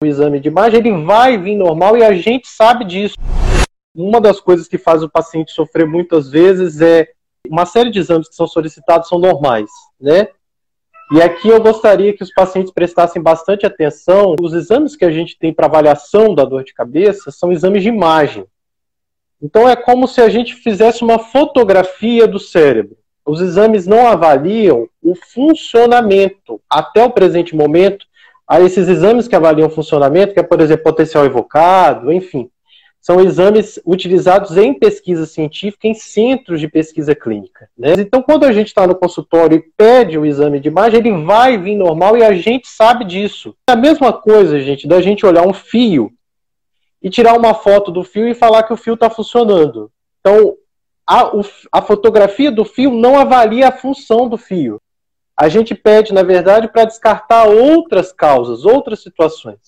o exame de imagem, ele vai vir normal e a gente sabe disso. Uma das coisas que faz o paciente sofrer muitas vezes é uma série de exames que são solicitados são normais, né? E aqui eu gostaria que os pacientes prestassem bastante atenção. Os exames que a gente tem para avaliação da dor de cabeça são exames de imagem. Então é como se a gente fizesse uma fotografia do cérebro. Os exames não avaliam o funcionamento. Até o presente momento, a esses exames que avaliam o funcionamento, que é, por exemplo, potencial evocado, enfim, são exames utilizados em pesquisa científica em centros de pesquisa clínica. Né? Então, quando a gente está no consultório e pede o exame de imagem, ele vai vir normal e a gente sabe disso. É a mesma coisa, gente, da gente olhar um fio e tirar uma foto do fio e falar que o fio está funcionando. Então, a, a fotografia do fio não avalia a função do fio a gente pede, na verdade, para descartar outras causas, outras situações.